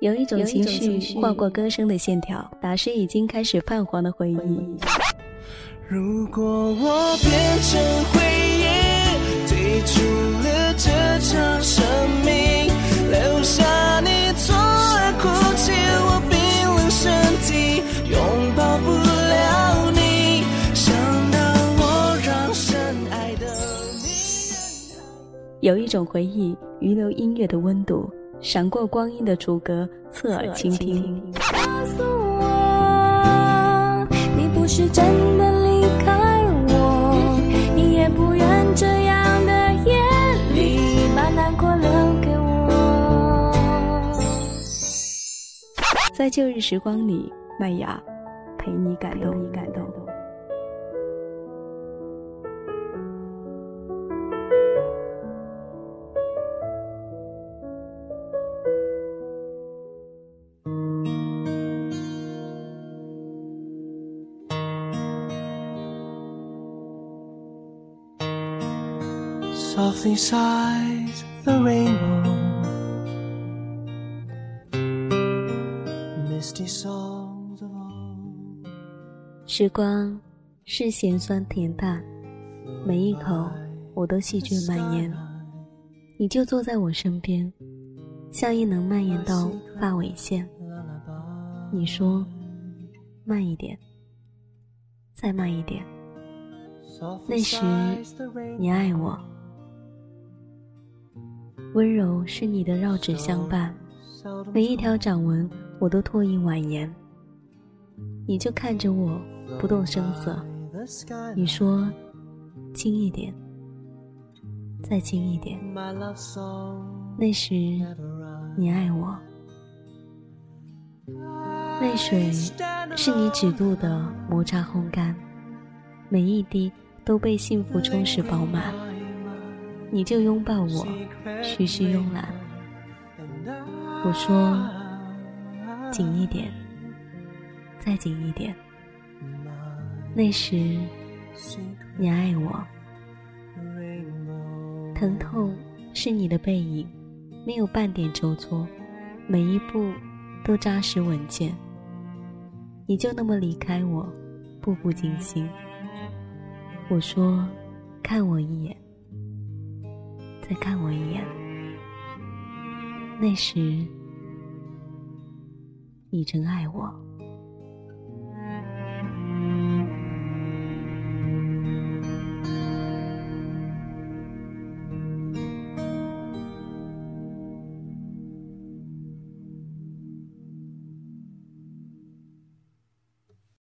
有一种情绪划过歌声的线条，打湿已经开始泛黄的回忆。如果我变成回忆，退出了这场生命，留下你错而哭泣，我冰冷身体拥抱不了你，想到我让深爱的你。有一种回忆，遗留音乐的温度。闪过光阴的逐格，侧耳倾听。告诉我，你不是真的离开我，你也不愿这样的夜里把难过留给我。在旧日时光里，麦芽陪你感动，你感动。Softly sighs the rainbow. Misty songs of old 时光是咸酸甜淡每一口我都细菌蔓延你就坐在我身边笑意能蔓延到发尾线。你说慢一点再慢一点。那时你爱我温柔是你的绕指相伴，每一条掌纹我都拓印婉言。你就看着我，不动声色。你说：“轻一点，再轻一点。”那时你爱我，泪水是你指肚的摩擦烘干，每一滴都被幸福充实饱满。你就拥抱我，徐徐慵懒。我说：“紧一点，再紧一点。”那时，你爱我。疼痛是你的背影，没有半点周错，每一步都扎实稳健。你就那么离开我，步步惊心。我说：“看我一眼。”再看我一眼，那时你真爱我。